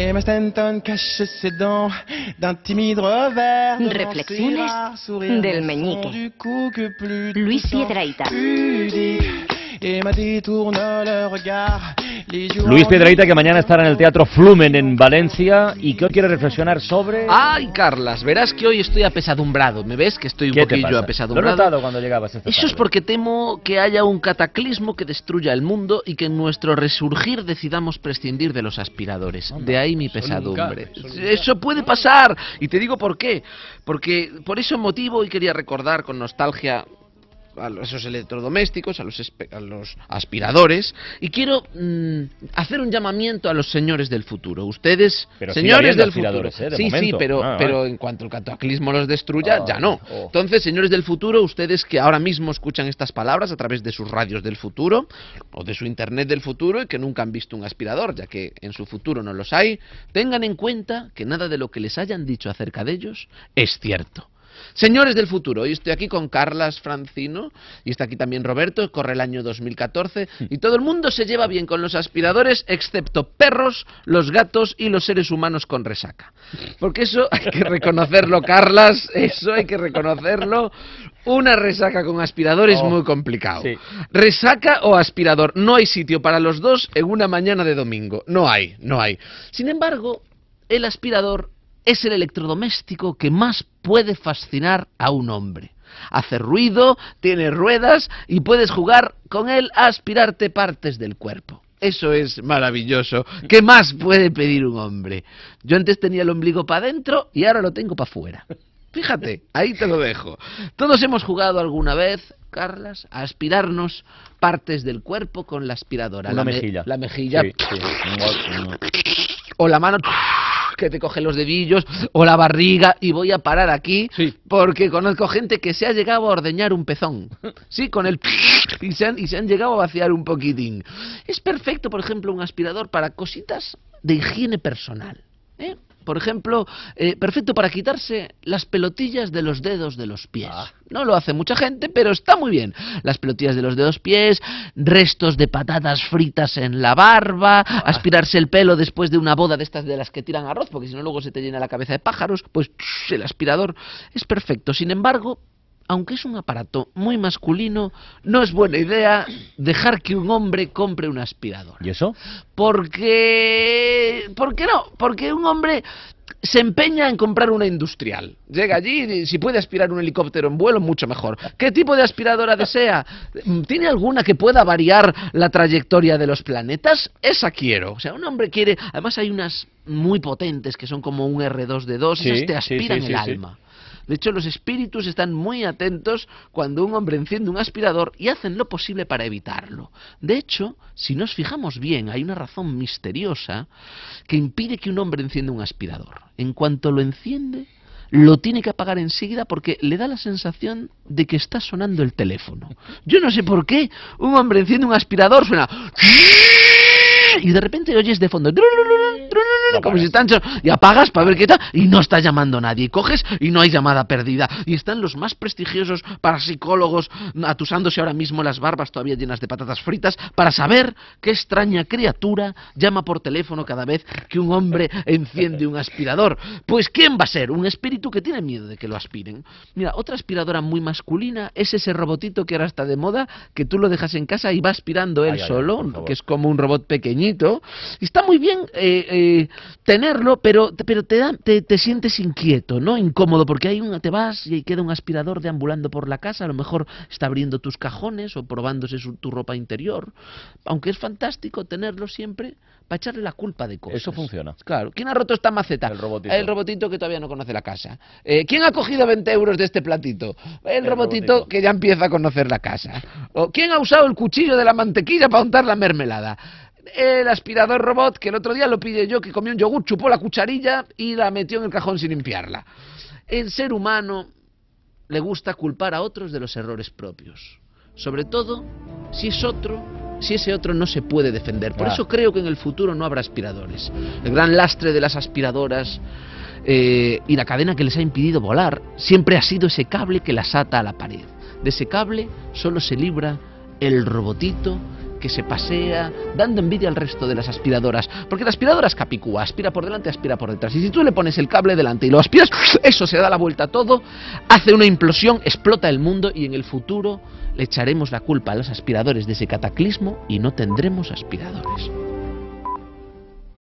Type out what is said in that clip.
Emma Stanton cache ses dents d'un timide revers. Reflexiones del meñique. Luis Piedraita. Emma détourne le regard Luis en Piedrahita, que mañana estará en el Teatro Flumen en Valencia y que hoy quiere reflexionar sobre... Ay, Carlas, verás que hoy estoy apesadumbrado. ¿Me ves que estoy un ¿Qué te poquillo pasa? Lo he apesadumbrado? notado cuando llegabas esta Eso es porque temo que haya un cataclismo que destruya el mundo y que en nuestro resurgir decidamos prescindir de los aspiradores. De ahí mi pesadumbre. Eso puede pasar. Y te digo por qué. Porque por ese motivo hoy quería recordar con nostalgia a los- esos electrodomésticos, a los, a los aspiradores, y quiero mm, hacer un llamamiento a los señores del futuro. Ustedes, Pero señores del futuro. ¿eh? De sí, sí, pero, Ah, pero en cuanto el cataclismo los destruya, Ah, ya no. oh. Entonces, señores del futuro, ustedes que ahora mismo escuchan estas palabras a través de sus radios del futuro o de su internet del futuro y que nunca han visto un aspirador, ya que en su futuro no los hay, tengan en cuenta que nada de lo que les hayan dicho acerca de ellos es cierto. Señores del futuro, hoy estoy aquí con Carlas Francino y está aquí también Roberto, corre el año 2014 y todo el mundo se lleva bien con los aspiradores excepto perros, los gatos y los seres humanos con resaca. Porque eso hay que reconocerlo, Carlas, eso hay que reconocerlo. Una resaca con aspirador es Oh, muy complicado. sí. Resaca o aspirador, no hay sitio para los dos en una mañana de domingo. No hay, no hay. Sin embargo, el aspirador es el electrodoméstico que más puede fascinar a un hombre. Hace ruido, tiene ruedas y puedes jugar con él a aspirarte partes del cuerpo. Eso es maravilloso. ¿Qué más puede pedir un hombre? Yo antes tenía el ombligo para adentro y ahora lo tengo para afuera. Fíjate, ahí te lo dejo. Todos hemos jugado alguna vez, Carlas, a aspirarnos partes del cuerpo con la aspiradora. Una la me- mejilla. La mejilla. Sí, sí. O la mano que te coge los dedillos, o la barriga, y voy a parar aquí, Sí. porque conozco gente que se ha llegado a ordeñar un pezón. Sí, con el... Y se, han, y se han llegado a vaciar un poquitín. Es perfecto, por ejemplo, un aspirador para cositas de higiene personal. ¿eh? Por ejemplo, eh, perfecto para quitarse las pelotillas de los dedos de los pies. Ah. No lo hace mucha gente, pero está muy bien. Las pelotillas de los dedos pies, restos de patatas fritas en la barba, aspirarse el pelo después de una boda de estas de las que tiran arroz, porque si no luego se te llena la cabeza de pájaros, pues el aspirador es perfecto. Sin embargo, aunque es un aparato muy masculino, no es buena idea dejar que un hombre compre un aspirador. ¿Y eso? Porque... ¿Por qué no? Porque un hombre se empeña en comprar una industrial. Llega allí y si puede aspirar un helicóptero en vuelo, mucho mejor. ¿Qué tipo de aspiradora desea? ¿Tiene alguna que pueda variar la trayectoria de los planetas? Esa quiero. O sea, un hombre quiere... Además hay unas muy potentes que son como un R2D2, Sí, esas te aspiran sí, el sí, alma. De hecho, los espíritus están muy atentos cuando un hombre enciende un aspirador y hacen lo posible para evitarlo. De hecho, si nos fijamos bien, hay una razón misteriosa que impide que un hombre encienda un aspirador. En cuanto lo enciende, lo tiene que apagar enseguida porque le da la sensación de que está sonando el teléfono. Yo no sé por qué un hombre enciende un aspirador, suena... Y de repente oyes de fondo... Como si están y apagas para ver qué tal y no está llamando nadie. Y coges y no hay llamada perdida. Y están los más prestigiosos parapsicólogos atusándose ahora mismo las barbas todavía llenas de patatas fritas para saber qué extraña criatura llama por teléfono cada vez que un hombre enciende un aspirador. Pues ¿quién va a ser? Un espíritu que tiene miedo de que lo aspiren. Mira, otra aspiradora muy masculina es ese robotito que ahora está de moda, que tú lo dejas en casa y va aspirando él Ay, ay, ay, solo, que es como un robot pequeñito. Está muy bien eh, eh, tenerlo, pero, pero te, da, te, te sientes inquieto, ¿no? Incómodo, porque hay una, te vas y queda un aspirador deambulando por la casa, a lo mejor está abriendo tus cajones o probándose su- tu ropa interior. Aunque es fantástico tenerlo siempre para echarle la culpa de cosas. Eso funciona. Claro. ¿Quién ha roto esta maceta? El robotito. El robotito que todavía no conoce la casa. Eh, ¿Quién ha cogido 20 euros de este platito? El, El robotito, robotito. que ya empieza a conocer la casa. ¿O quién ha usado el cuchillo de la mantequilla para untar la mermelada? El aspirador robot, que el otro día lo pillé yo, que comió un yogur, chupó la cucharilla y la metió en el cajón sin limpiarla. El ser humano le gusta culpar a otros de los errores propios. Sobre todo si es otro, si ese otro no se puede defender. Por eso creo que en el futuro no habrá aspiradores. El gran lastre de las aspiradoras eh, y la cadena que les ha impedido volar siempre ha sido ese cable que las ata a la pared. De ese cable solo se libra el robotito que se pasea dando envidia al resto de las aspiradoras. Porque la aspiradora es capicúa, aspira por delante, aspira por detrás. Y si tú le pones el cable delante y lo aspiras, eso se da la vuelta a todo, hace una implosión, explota el mundo y en el futuro le echaremos la culpa a los aspiradores de ese cataclismo y no tendremos aspiradores.